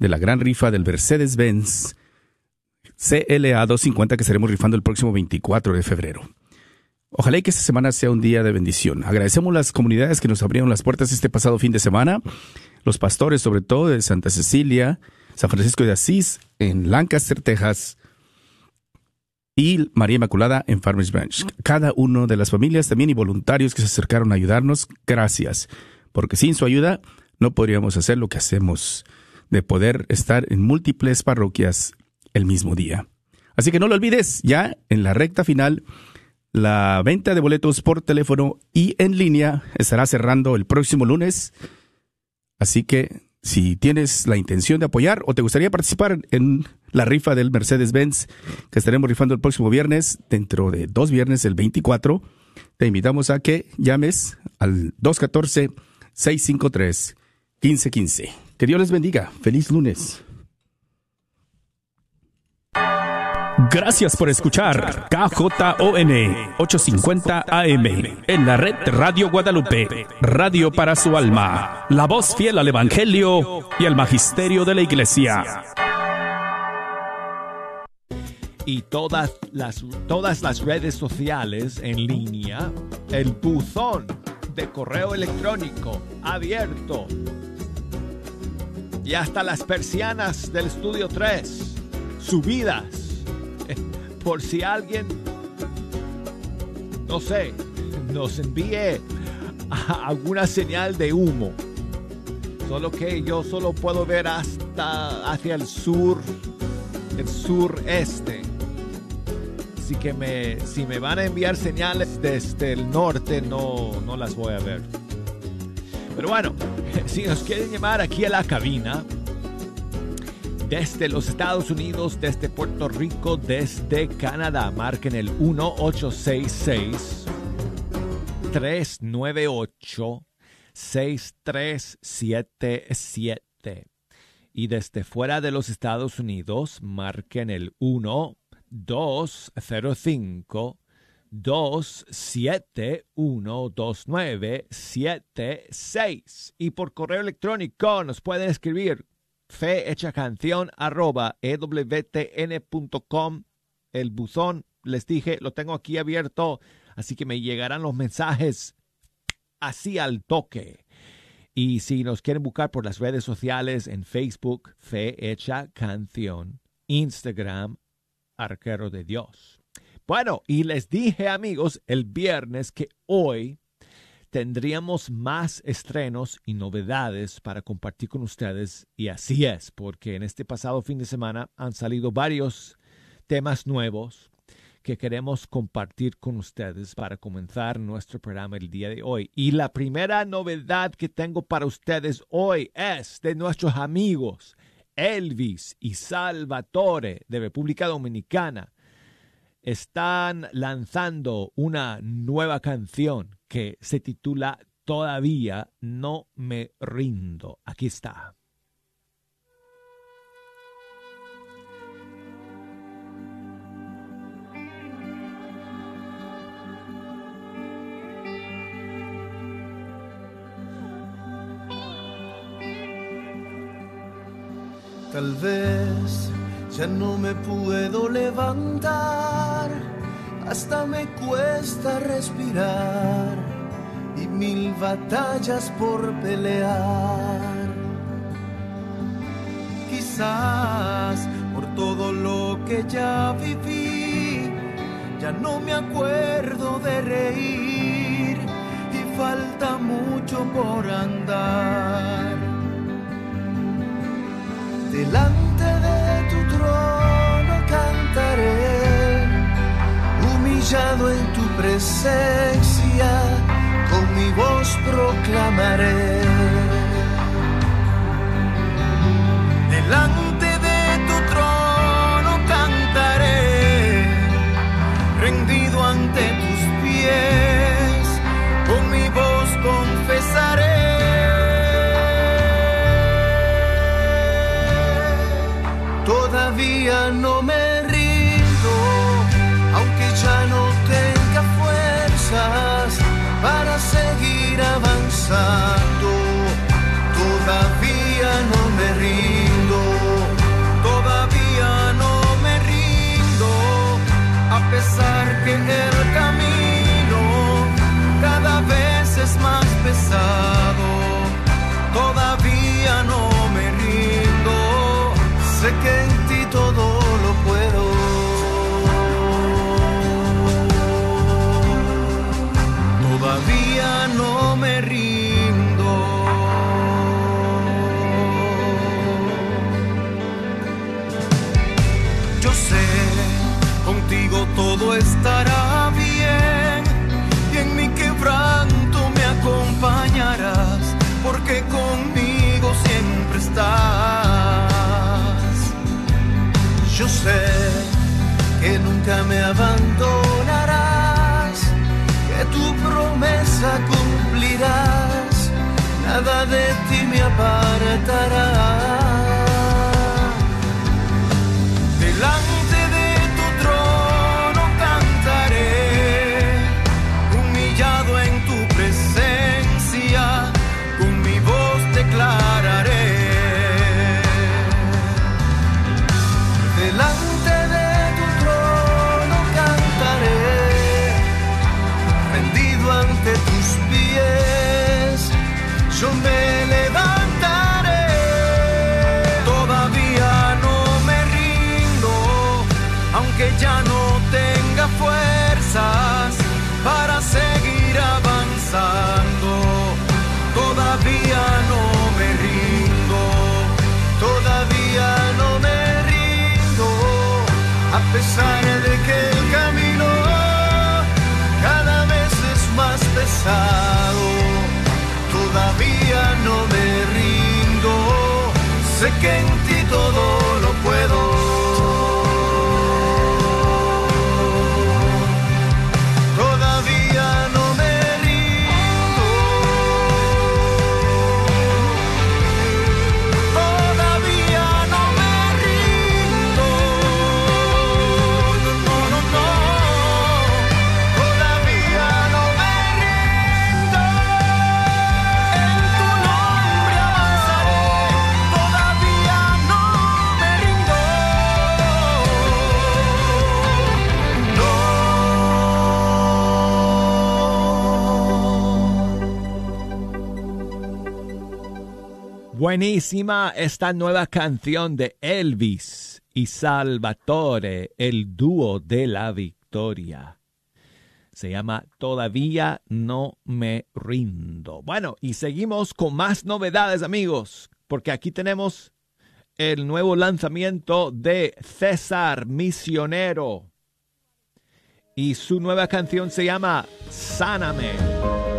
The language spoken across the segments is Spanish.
de la gran rifa del Mercedes-Benz CLA 250 que estaremos rifando el próximo 24 de febrero. Ojalá y que esta semana sea un día de bendición. Agradecemos las comunidades que nos abrieron las puertas este pasado fin de semana, los pastores sobre todo de Santa Cecilia, San Francisco de Asís, en Lancaster, Texas, y María Inmaculada en Farmers Branch. Cada uno de las familias también y voluntarios que se acercaron a ayudarnos, gracias, porque sin su ayuda no podríamos hacer lo que hacemos, de poder estar en múltiples parroquias el mismo día. Así que no lo olvides, ya en la recta final la venta de boletos por teléfono y en línea estará cerrando el próximo lunes. Así que si tienes la intención de apoyar o te gustaría participar en la rifa del Mercedes-Benz que estaremos rifando el próximo viernes, dentro de dos viernes, el 24, te invitamos a que llames al 214-653-1515. Que Dios les bendiga. Feliz lunes. Gracias por escuchar KJON 850 AM en la red Radio Guadalupe, radio para su alma, la voz fiel al Evangelio y al Magisterio de la Iglesia. Y todas las, todas las redes sociales en línea, el buzón correo electrónico abierto y hasta las persianas del estudio 3 subidas por si alguien, no sé, nos envíe alguna señal de humo. Solo que yo solo puedo ver hasta hacia el sur, el sureste. Así que me, si me van a enviar señales desde el norte, no, no las voy a ver. Pero bueno, si nos quieren llamar aquí a la cabina, desde los Estados Unidos, desde Puerto Rico, desde Canadá. Marquen el 1866 398 6377. Y desde fuera de los Estados Unidos, marquen el 1 205 271 2976. Y por correo electrónico nos pueden escribir fe hecha canción arroba ewtn.com. El buzón, les dije, lo tengo aquí abierto, así que me llegarán los mensajes así al toque. Y si nos quieren buscar por las redes sociales en Facebook, Fe Hecha Canción, Instagram, Arquero de Dios. Bueno, y les dije amigos el viernes que hoy tendríamos más estrenos y novedades para compartir con ustedes. Y así es, porque en este pasado fin de semana han salido varios temas nuevos que queremos compartir con ustedes para comenzar nuestro programa el día de hoy. Y la primera novedad que tengo para ustedes hoy es de nuestros amigos Elvis y Salvatore de República Dominicana. Están lanzando una nueva canción que se titula Todavía no me rindo. Aquí está. Tal vez ya no me puedo levantar hasta me cuesta respirar y mil batallas por pelear. Quizás por todo lo que ya viví, ya no me acuerdo de reír y falta mucho por andar. Delante de tu trono cantaré en tu presencia, con mi voz proclamaré. Delante de tu trono cantaré, rendido ante tus pies, again. तरह Buenísima esta nueva canción de Elvis y Salvatore, el dúo de la victoria. Se llama Todavía no me rindo. Bueno, y seguimos con más novedades amigos, porque aquí tenemos el nuevo lanzamiento de César Misionero. Y su nueva canción se llama Sáname.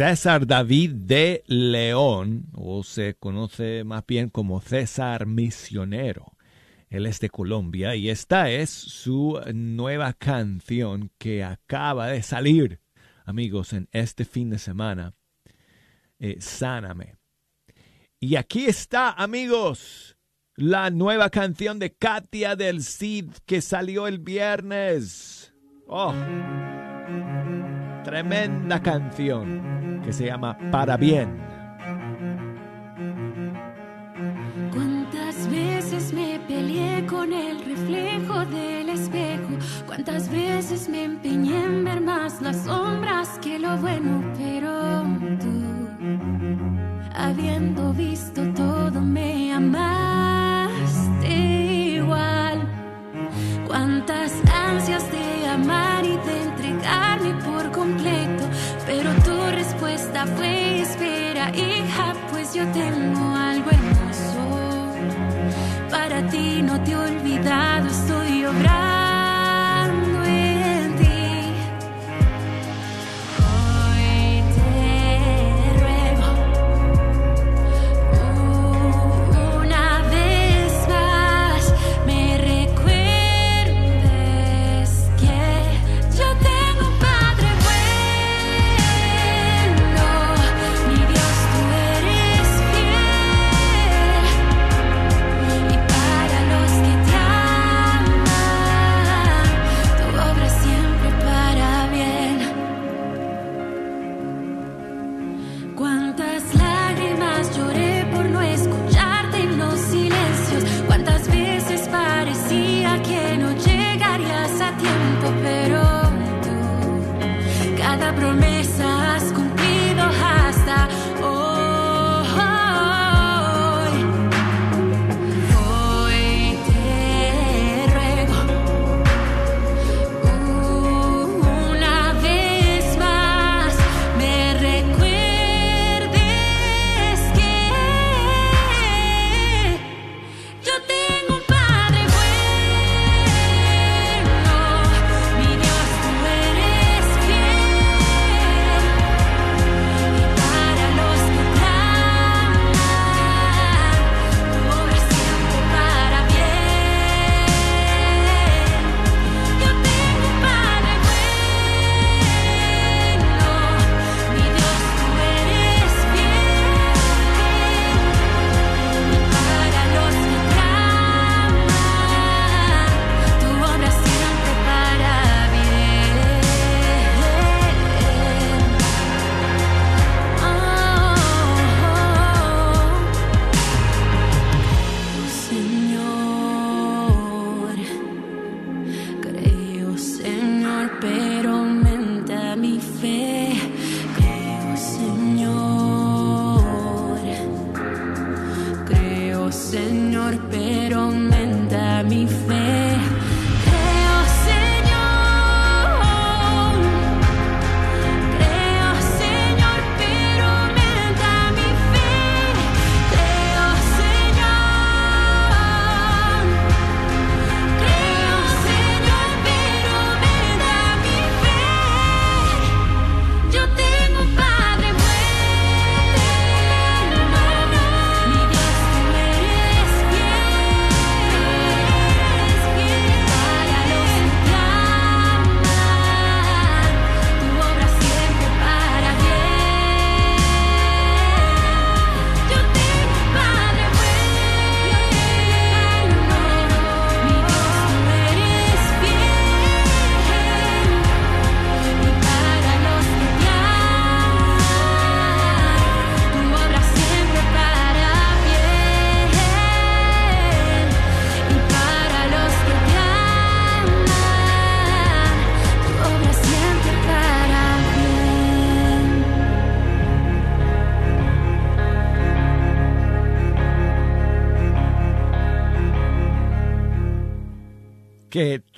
César David de León, o se conoce más bien como César Misionero. Él es de Colombia y esta es su nueva canción que acaba de salir, amigos, en este fin de semana. Eh, Sáname. Y aquí está, amigos, la nueva canción de Katia del Cid que salió el viernes. Oh, tremenda canción que se llama Para Bien. Cuántas veces me peleé con el reflejo del espejo, cuántas veces me empeñé en ver más las sombras que lo bueno, pero tú, habiendo visto todo, me amaste igual. Cuántas ansias de amar y de entregarme por completo, pero tu fue espera, hija, pues yo tengo algo hermoso. Para ti no te he olvidado,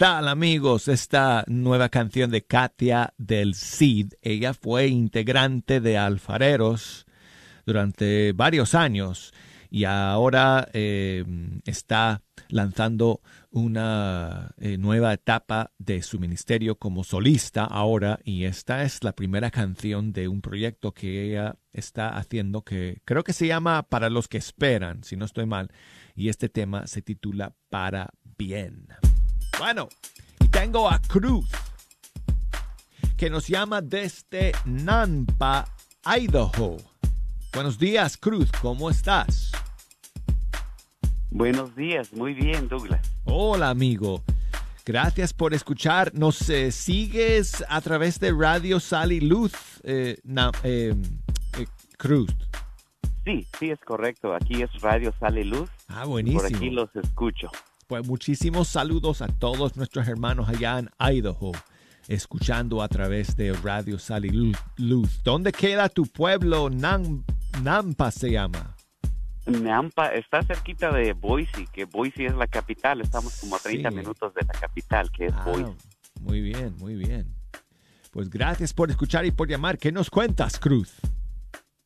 tal amigos? Esta nueva canción de Katia del Cid. Ella fue integrante de Alfareros durante varios años y ahora eh, está lanzando una eh, nueva etapa de su ministerio como solista ahora y esta es la primera canción de un proyecto que ella está haciendo que creo que se llama Para los que esperan, si no estoy mal, y este tema se titula Para bien. Bueno, y tengo a Cruz, que nos llama desde Nampa, Idaho. Buenos días, Cruz, ¿cómo estás? Buenos días, muy bien, Douglas. Hola, amigo. Gracias por escuchar. Nos eh, sigues a través de Radio Sal y Luz, eh, eh, Cruz. Sí, sí, es correcto. Aquí es Radio Sal y Luz. Ah, buenísimo. Por aquí los escucho. Pues muchísimos saludos a todos nuestros hermanos allá en Idaho, escuchando a través de Radio Sal y Luz. ¿Dónde queda tu pueblo? Nampa se llama. Nampa está cerquita de Boise, que Boise es la capital. Estamos como a 30 minutos de la capital, que es ah, Boise. Muy bien, muy bien. Pues gracias por escuchar y por llamar. ¿Qué nos cuentas, Cruz?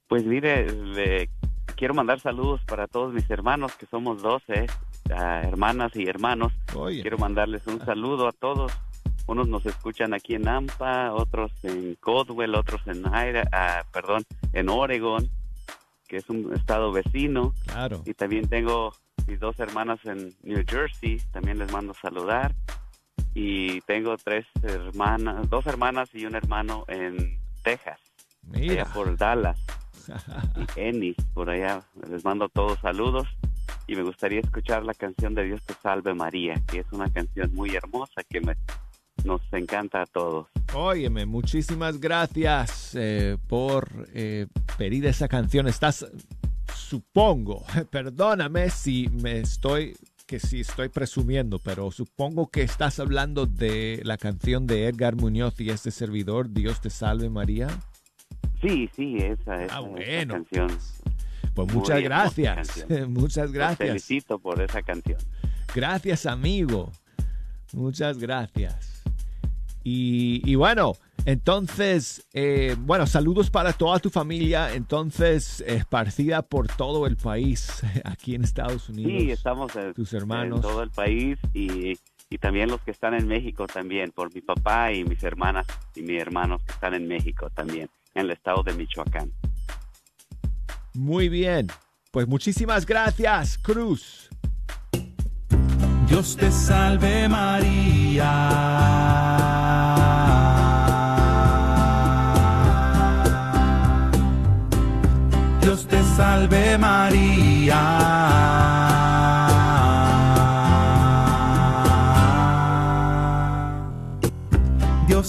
Pues mire, quiero mandar saludos para todos mis hermanos, que somos 12 hermanas y hermanos. Quiero mandarles un saludo a todos. Unos nos escuchan aquí en Nampa, otros en Codwell, otros en ah, perdón, en Oregon, que es un estado vecino. Claro. Y también tengo mis dos hermanas en New Jersey, también les mando saludar. Y tengo tres hermanas, dos hermanas y un hermano en Texas, Mira. por Dallas. y Ennis, por allá. Les mando todos saludos y me gustaría escuchar la canción de Dios te salve María, que es una canción muy hermosa que me, nos encanta a todos. Óyeme, muchísimas gracias eh, por eh, pedir esa canción. Estás, supongo, perdóname si me estoy que si estoy presumiendo, pero supongo que estás hablando de la canción de Edgar Muñoz y este servidor, Dios te salve María. Sí, sí, esa es ah, bueno. canción. Pues muchas gracias. muchas gracias. Te felicito por esa canción. Gracias, amigo. Muchas gracias. Y, bueno, entonces, eh, bueno, saludos para toda tu familia, entonces, esparcida por todo el país, aquí en Estados Unidos. Sí, estamos en, tus hermanos. en todo el país y, y también los que están en México también, por mi papá y mis hermanas y mis hermanos que están en México también, en el estado de Michoacán. Muy bien. Pues muchísimas gracias, Cruz. Dios te salve María. Dios te salve María.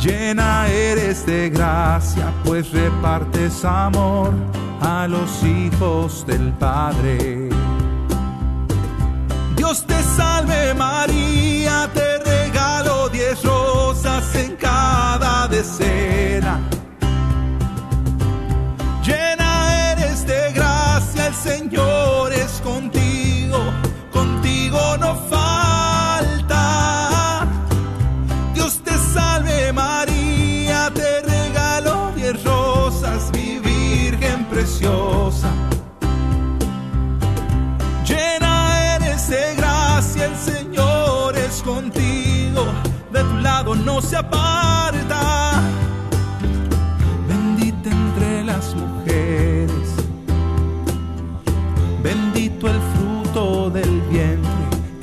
Llena eres de gracia, pues repartes amor a los hijos del Padre. Dios te salve María, te regalo diez rosas en cada decena. Llena eres de gracia, el Señor es contigo, de tu lado no se aparta. Bendita entre las mujeres, bendito el fruto del vientre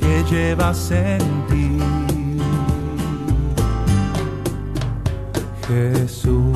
que llevas en ti. Jesús.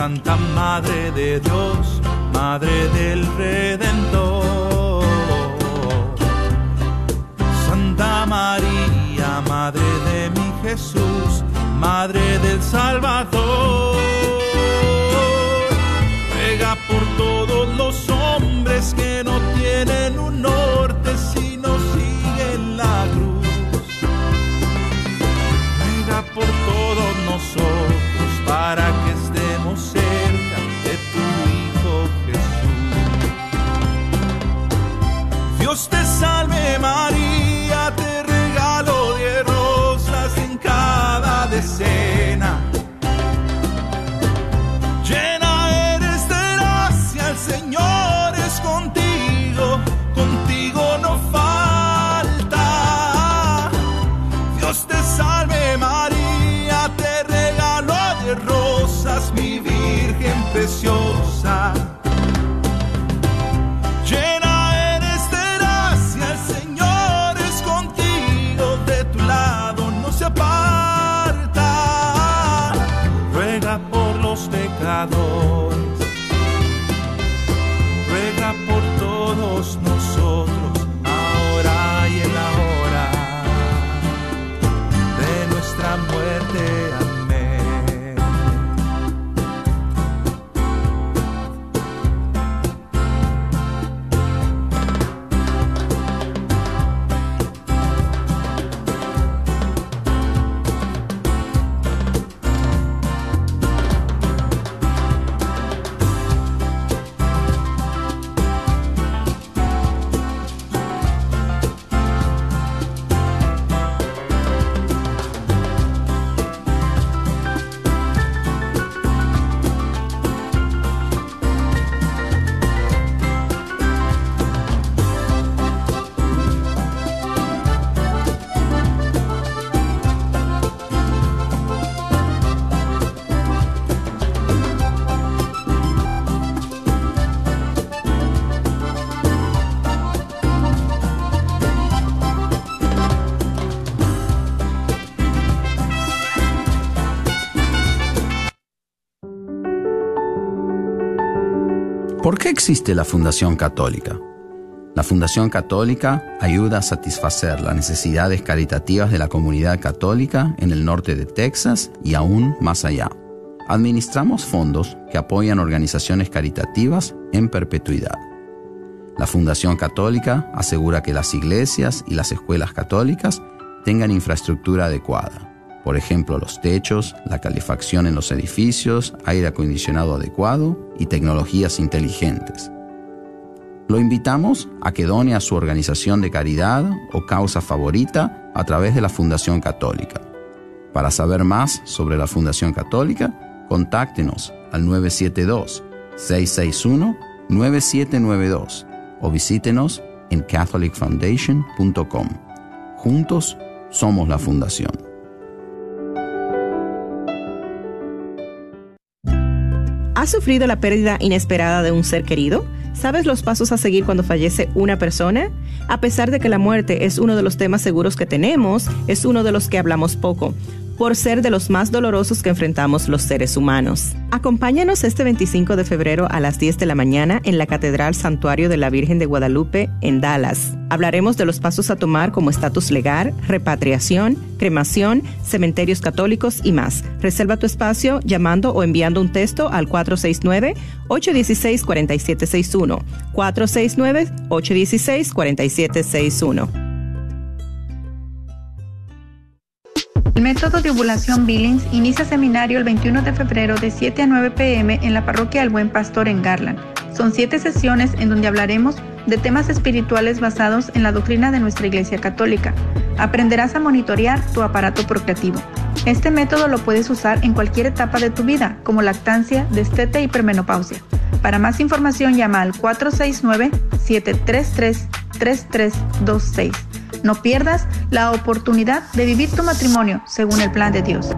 Santa Madre de Dios, Madre del Redentor. Santa María, Madre de mi Jesús, Madre del Salvador. Salve existe la Fundación Católica? La Fundación Católica ayuda a satisfacer las necesidades caritativas de la comunidad católica en el norte de Texas y aún más allá. Administramos fondos que apoyan organizaciones caritativas en perpetuidad. La Fundación Católica asegura que las iglesias y las escuelas católicas tengan infraestructura adecuada. Por ejemplo, los techos, la calefacción en los edificios, aire acondicionado adecuado y tecnologías inteligentes. Lo invitamos a que done a su organización de caridad o causa favorita a través de la Fundación Católica. Para saber más sobre la Fundación Católica, contáctenos al 972-661-9792 o visítenos en catholicfoundation.com. Juntos somos la Fundación. ¿Has sufrido la pérdida inesperada de un ser querido? ¿Sabes los pasos a seguir cuando fallece una persona? A pesar de que la muerte es uno de los temas seguros que tenemos, es uno de los que hablamos poco, por ser de los más dolorosos que enfrentamos los seres humanos. Acompáñanos este 25 de febrero a las 10 de la mañana en la Catedral Santuario de la Virgen de Guadalupe en Dallas. Hablaremos de los pasos a tomar como estatus legal, repatriación, cremación, cementerios católicos y más. Reserva tu espacio llamando o enviando un texto al 469-816-4761. 469-816-4761. El método de ovulación Billings inicia seminario el 21 de febrero de 7 a 9 pm en la parroquia El Buen Pastor en Garland. Son siete sesiones en donde hablaremos de temas espirituales basados en la doctrina de nuestra Iglesia Católica. Aprenderás a monitorear tu aparato procreativo. Este método lo puedes usar en cualquier etapa de tu vida, como lactancia, destete y premenopausia. Para más información llama al 469-733-3326. No pierdas la oportunidad de vivir tu matrimonio según el plan de Dios.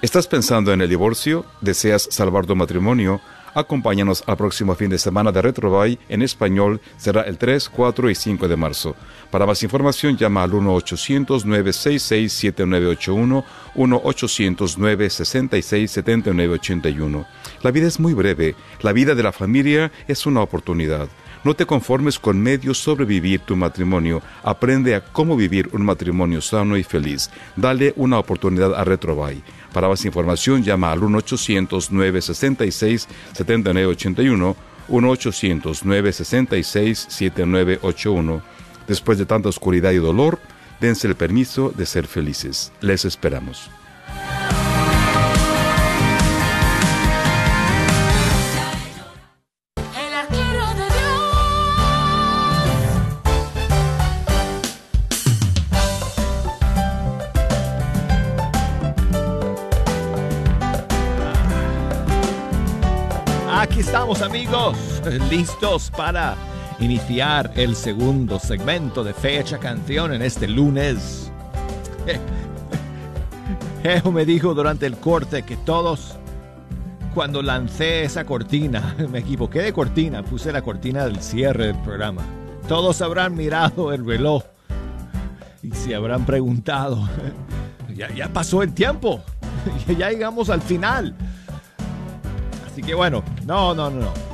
¿Estás pensando en el divorcio? ¿Deseas salvar tu matrimonio? Acompáñanos al próximo fin de semana de Retrobay en español. Será el 3, 4 y 5 de marzo. Para más información llama al 1-800-966-7981, 1-800-966-7981. La vida es muy breve. La vida de la familia es una oportunidad. No te conformes con medios sobrevivir tu matrimonio. Aprende a cómo vivir un matrimonio sano y feliz. Dale una oportunidad a Retrobay. Para más información llama al 1-800-966-7981, 1-800-966-7981. Después de tanta oscuridad y dolor, dense el permiso de ser felices. Les esperamos. Listos para iniciar el segundo segmento de Fecha Canción en este lunes. Geo me dijo durante el corte que todos, cuando lancé esa cortina, me equivoqué de cortina, puse la cortina del cierre del programa. Todos habrán mirado el reloj y se habrán preguntado, ya, ya pasó el tiempo, ya llegamos al final. Así que bueno, no, no, no, no.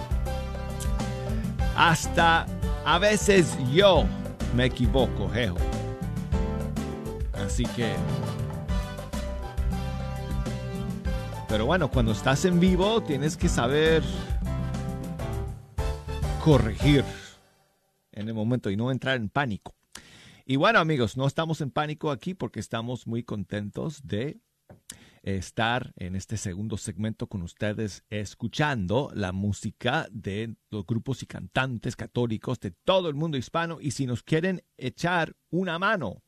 Hasta a veces yo me equivoco, Jejo. Así que... Pero bueno, cuando estás en vivo tienes que saber corregir en el momento y no entrar en pánico. Y bueno amigos, no estamos en pánico aquí porque estamos muy contentos de estar en este segundo segmento con ustedes escuchando la música de los grupos y cantantes católicos de todo el mundo hispano. Y si nos quieren echar una mano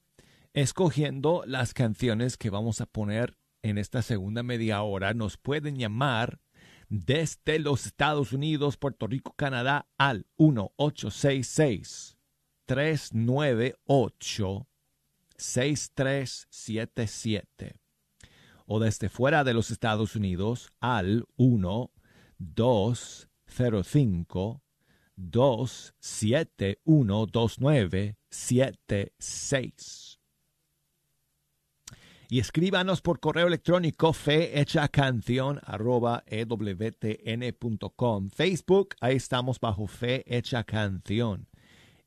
escogiendo las canciones que vamos a poner en esta segunda media hora, nos pueden llamar desde los Estados Unidos, Puerto Rico, Canadá al 1866 398 6377 o desde fuera de los Estados Unidos al 1 205 271 2976. Y escríbanos por correo electrónico ewtn.com. Facebook, ahí estamos bajo Fe Hecha Canción.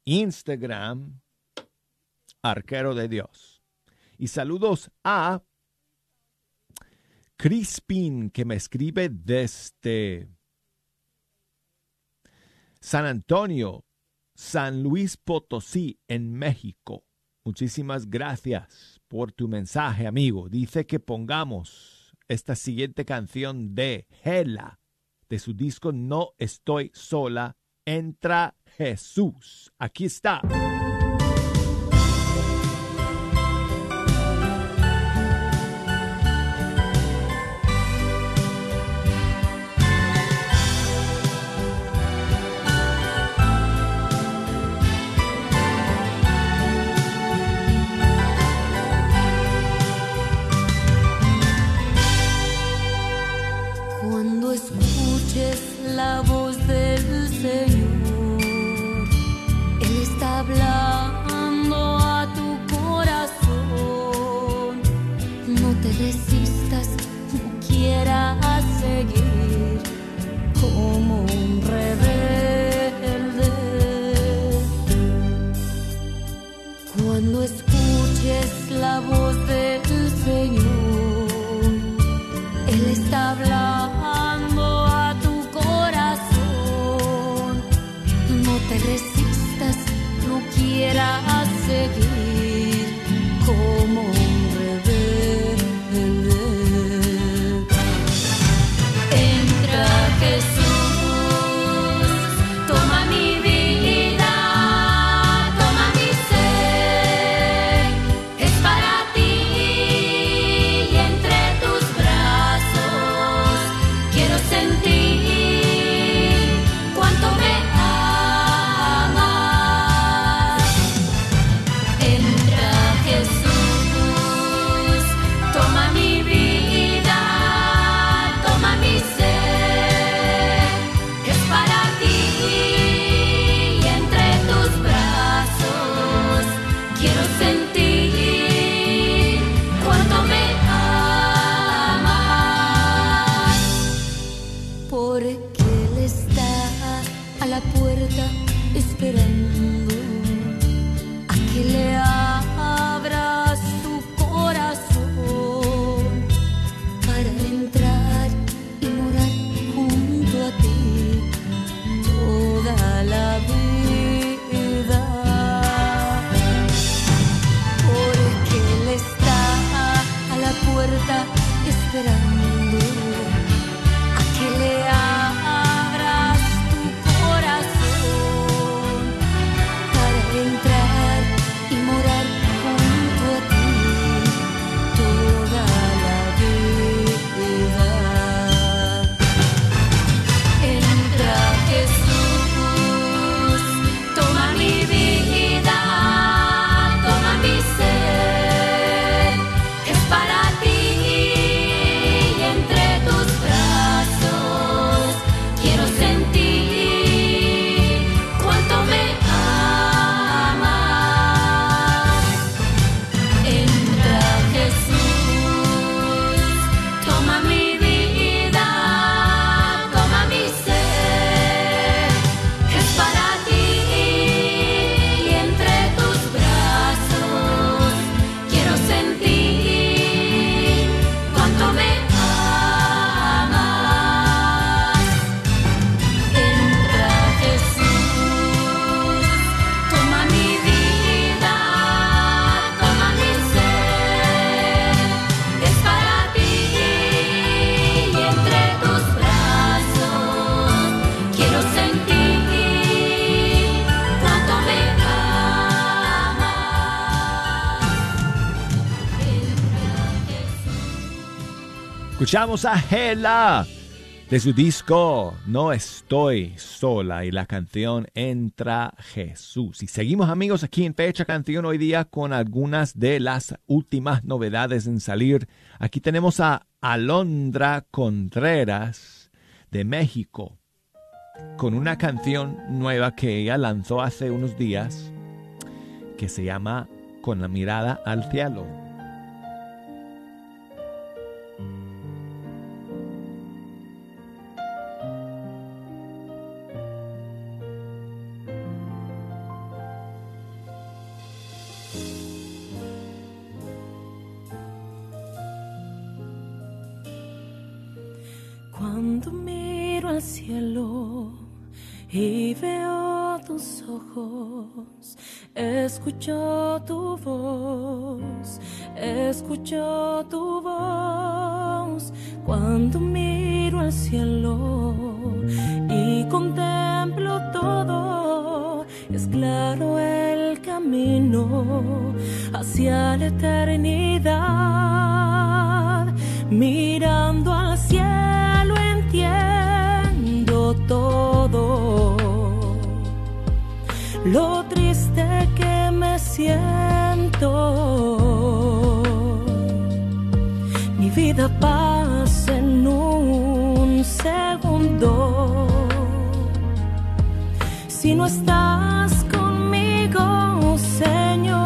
Instagram, Arquero de Dios. Y saludos a Crispin, que me escribe desde San Antonio, San Luis Potosí, en México. Muchísimas gracias por tu mensaje, amigo. Dice que pongamos esta siguiente canción de Hela, de su disco No estoy sola, entra Jesús. Aquí está. te resistas, no quieras seguir como Escuchamos a Hela de su disco No estoy sola y la canción Entra Jesús. Y seguimos amigos aquí en Fecha Canción hoy día con algunas de las últimas novedades en salir. Aquí tenemos a Alondra Contreras de México con una canción nueva que ella lanzó hace unos días que se llama Con la mirada al cielo. Cielo y veo tus ojos, escucho tu voz, escucho tu voz. Cuando miro al cielo y contemplo todo, es claro el camino hacia la eternidad. Mirando Lo triste que me siento. Mi vida pasa en un segundo. Si no estás conmigo, Señor,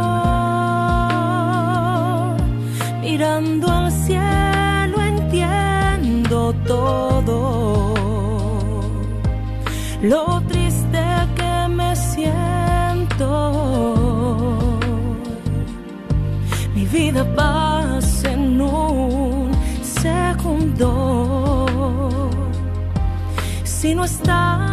mirando al cielo entiendo todo. Lo Si no estás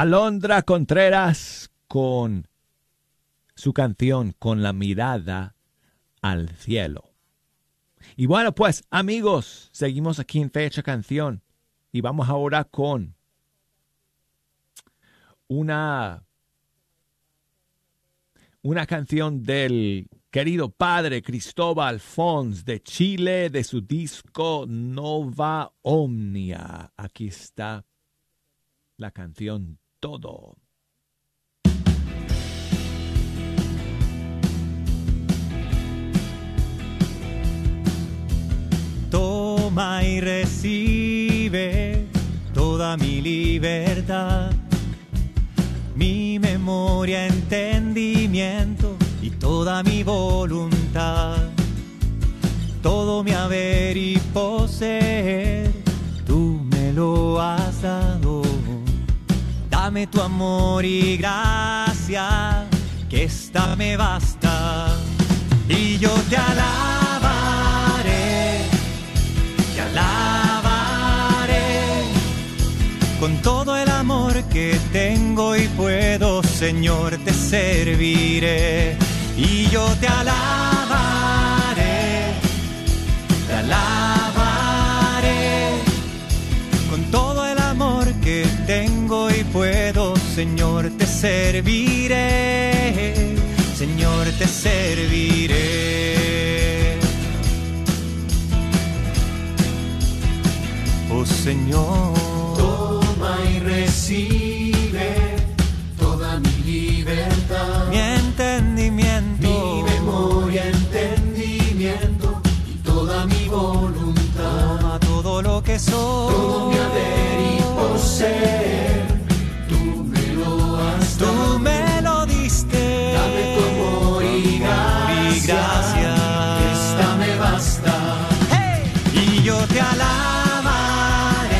Alondra Contreras con su canción Con la mirada al cielo. Y bueno, pues amigos, seguimos aquí en Fecha Canción y vamos ahora con una una canción del querido padre Cristóbal Fons de Chile de su disco Nova Omnia. Aquí está la canción Todo. Toma y recibe toda mi libertad, mi memoria, entendimiento y toda mi voluntad. Todo mi haber y poseer, tú me lo has dado. Dame tu amor y gracia, que esta me basta. Y yo te alabaré, te alabaré con todo el amor que tengo y puedo, Señor, te serviré. Y yo te alabaré, te alabaré puedo, Señor, te serviré. Señor, te serviré. Oh Señor. Toma y recibe toda mi libertad, mi entendimiento, mi memoria, entendimiento y toda mi voluntad. Toma todo lo que soy, Todo mi haber y poseer, gracia, esta me basta. Y yo te alabaré,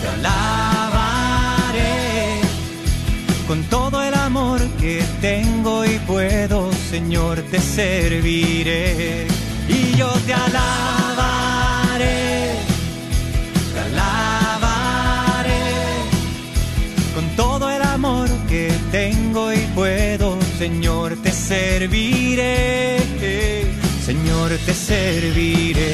te alabaré con todo el amor que tengo y puedo, Señor, te serviré. Y yo te alabaré, te alabaré con todo el amor que tengo y puedo, Señor, te serviré. Señor, te serviré.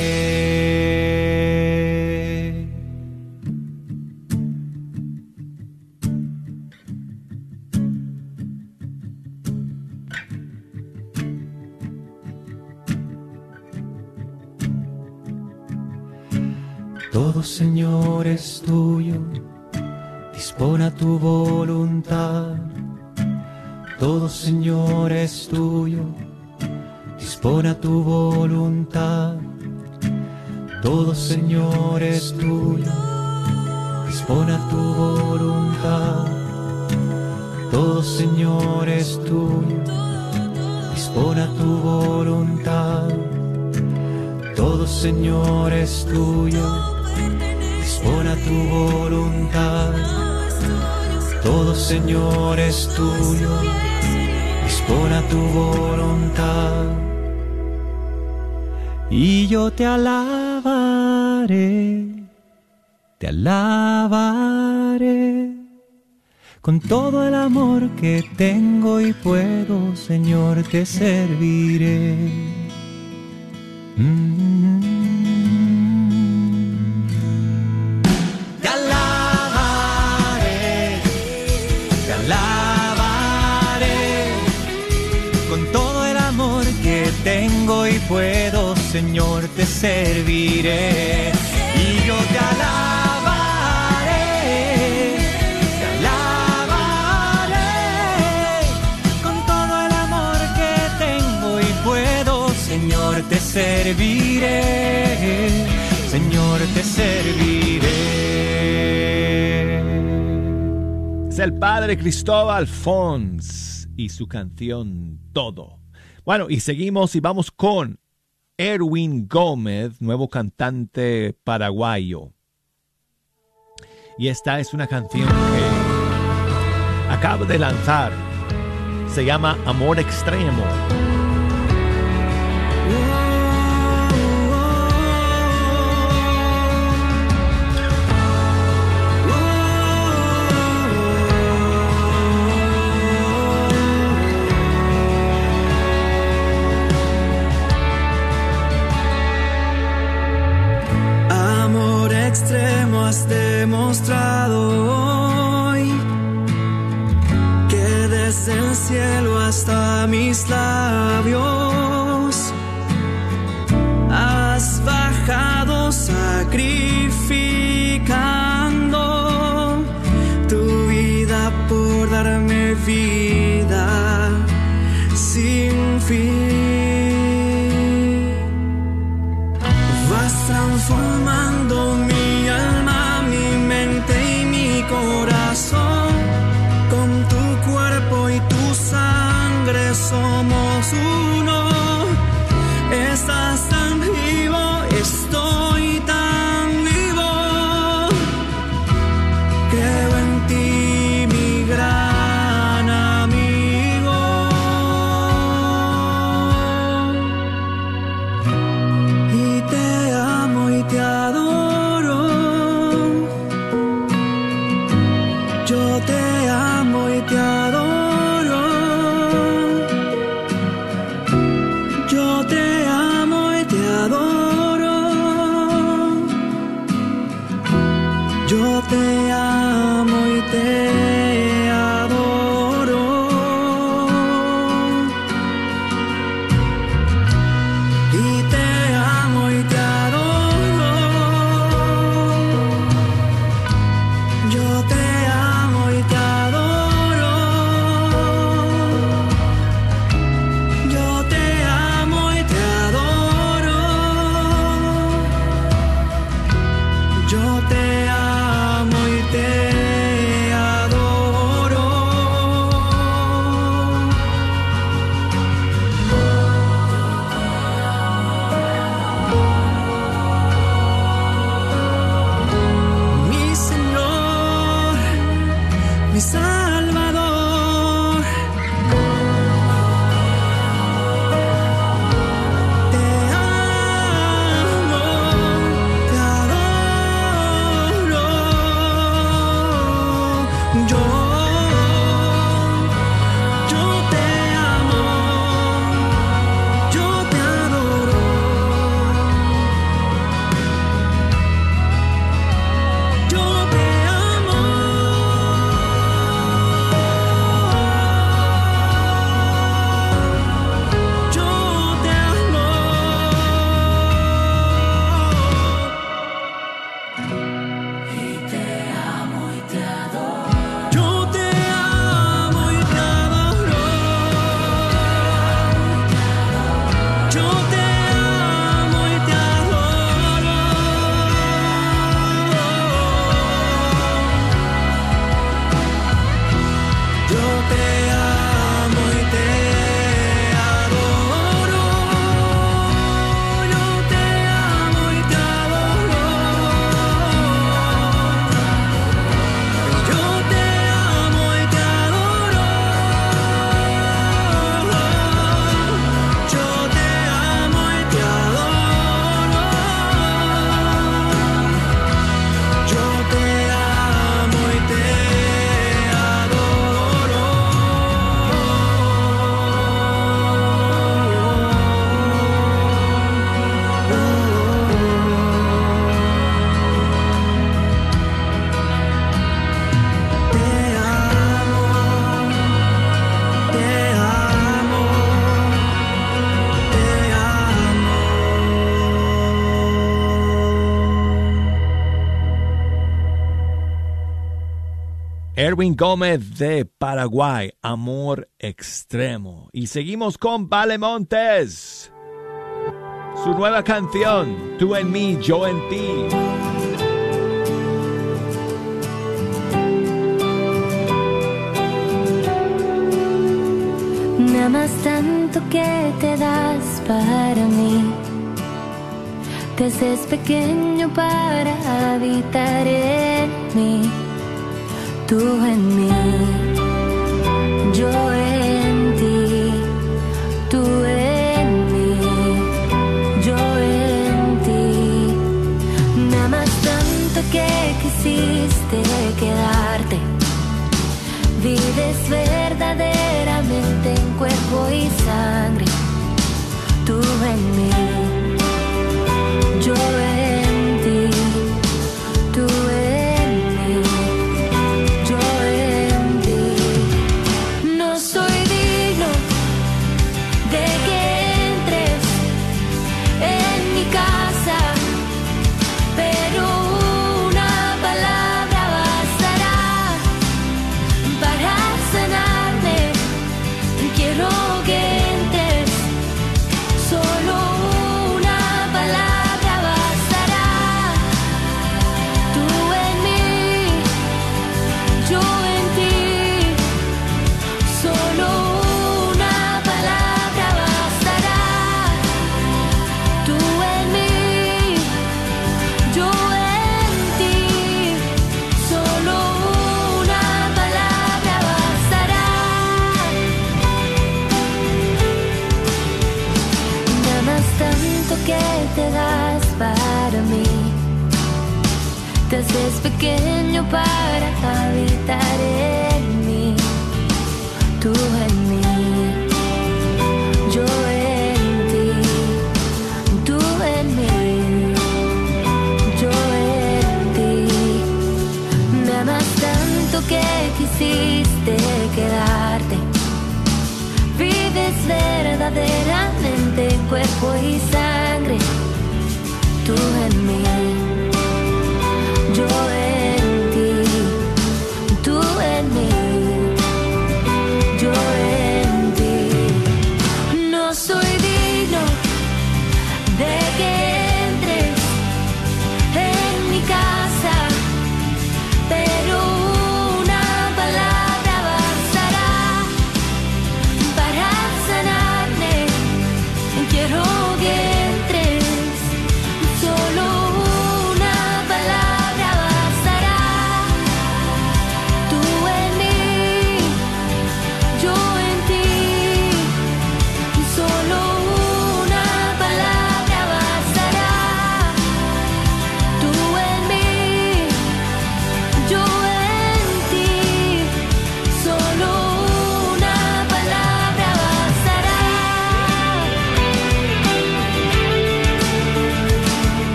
Todo, Señor, es tuyo. Dispone a tu voluntad. Todo, Señor, es tuyo. Dispone a tu voluntad. Todo, Señor, es tuyo. Dispone a tu voluntad. Todo, Señor, es tuyo. Dispone a tu voluntad. Todo, Señor, es tuyo. Dispone a tu voluntad. Todo, Señor, es tuyo. Dispone a tu voluntad. Y yo te alabaré, te alabaré. Con todo el amor que tengo y puedo, Señor, te serviré. Mm. Puedo, Señor, te serviré. Y yo te alabaré, te alabaré con todo el amor que tengo y puedo, Señor, te serviré. Señor, te serviré. Es el padre Cristóbal Fons y su canción Todo. Bueno, y seguimos y vamos con Erwin Gómez, nuevo cantante paraguayo. Y esta es una canción que acaba de lanzar. Se llama Amor Extremo. Has demostrado hoy que desde el cielo hasta mis labios has bajado sacrificando tu vida por darme vida sin fin. Vas transformando corazón. Erwin Gómez de Paraguay, Amor Extremo. Y seguimos con Vale Montes. Su nueva canción, Tú en mí, yo en ti. Nada más tanto que te das para mí. Desde pequeño para habitar en mí tú en mí, yo en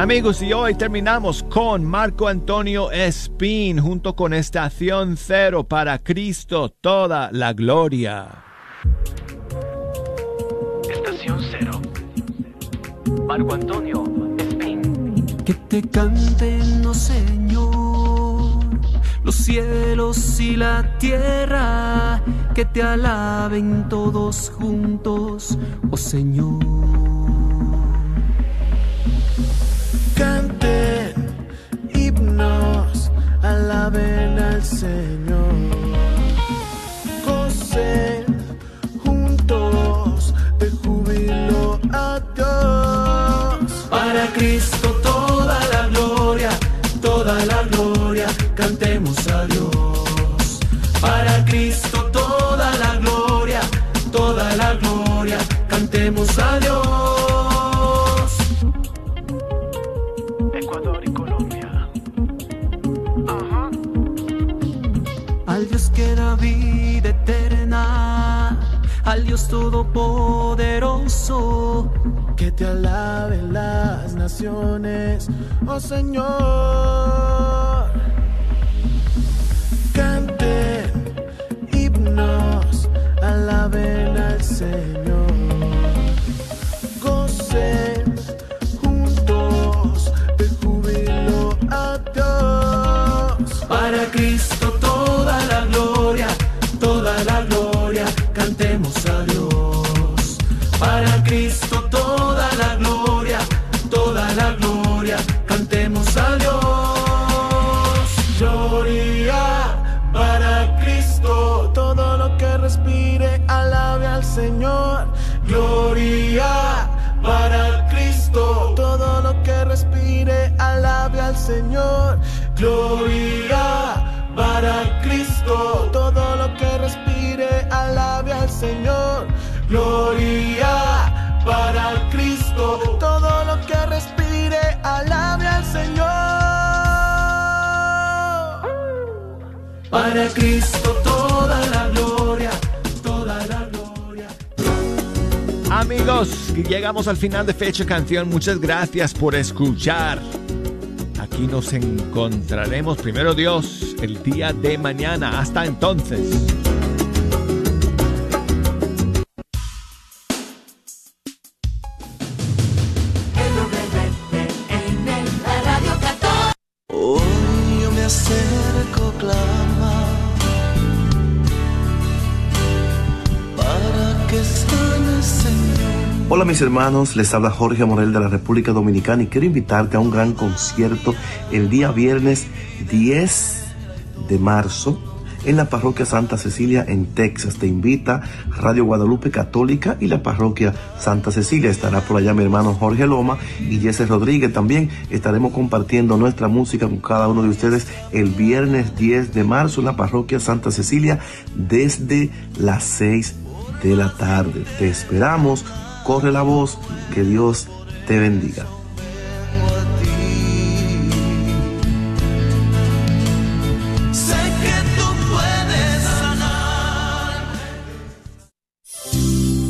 Amigos, y hoy terminamos con Marco Antonio Espín junto con Estación Cero para Cristo toda la gloria. Estación Cero. Marco Antonio Espín. Que te canten, oh Señor, los cielos y la tierra, que te alaben todos juntos, oh Señor. Alaben al Señor. Gocen juntos de júbilo a Dios. Para Cristo toda la gloria, toda la gloria, cantemos a Dios. Para Cristo toda la gloria, toda la gloria, cantemos a Dios. Dios todopoderoso, Que te alaben las naciones, oh Señor. Canten himnos, alaben al Señor. Gocen juntos de júbilo a Dios. Para Cristo toda la gloria, toda la gloria, cantemos llegamos al final de Fecha Canción. Muchas gracias por escuchar. Aquí nos encontraremos, primero Dios, el día de mañana. Hasta entonces. Hermanos, les habla Jorge Morel de la República Dominicana y quiero invitarte a un gran concierto el día viernes 10 de marzo en la parroquia Santa Cecilia en Texas. Te invita Radio Guadalupe Católica y la parroquia Santa Cecilia. Estará por allá mi hermano Jorge Loma y Jesse Rodríguez. También estaremos compartiendo nuestra música con cada uno de ustedes el viernes 10 de marzo en la parroquia Santa Cecilia desde las 6 de la tarde. Te esperamos. Corre la voz. Que Dios te bendiga.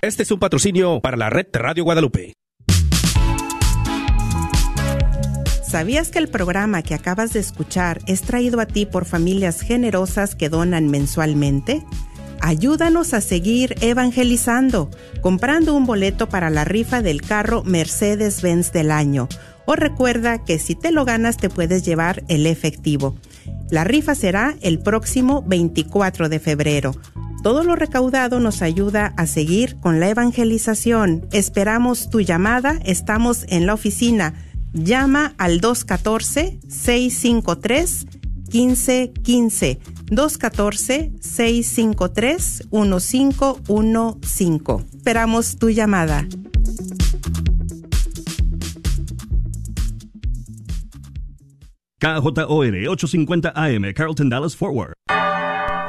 Este es un patrocinio para la red Radio Guadalupe. ¿Sabías que el programa que acabas de escuchar es traído a ti por familias generosas que donan mensualmente? Ayúdanos a seguir evangelizando, comprando un boleto para la rifa del carro Mercedes-Benz del año. O recuerda que si te lo ganas te puedes llevar el efectivo. La rifa será el próximo 24 de febrero. Todo lo recaudado nos ayuda a seguir con la evangelización. Esperamos tu llamada. Estamos en la oficina. Llama al 214-653-1515. 214-653-1515. Esperamos tu llamada. KJOR 850 AM, Carlton Dallas Forward.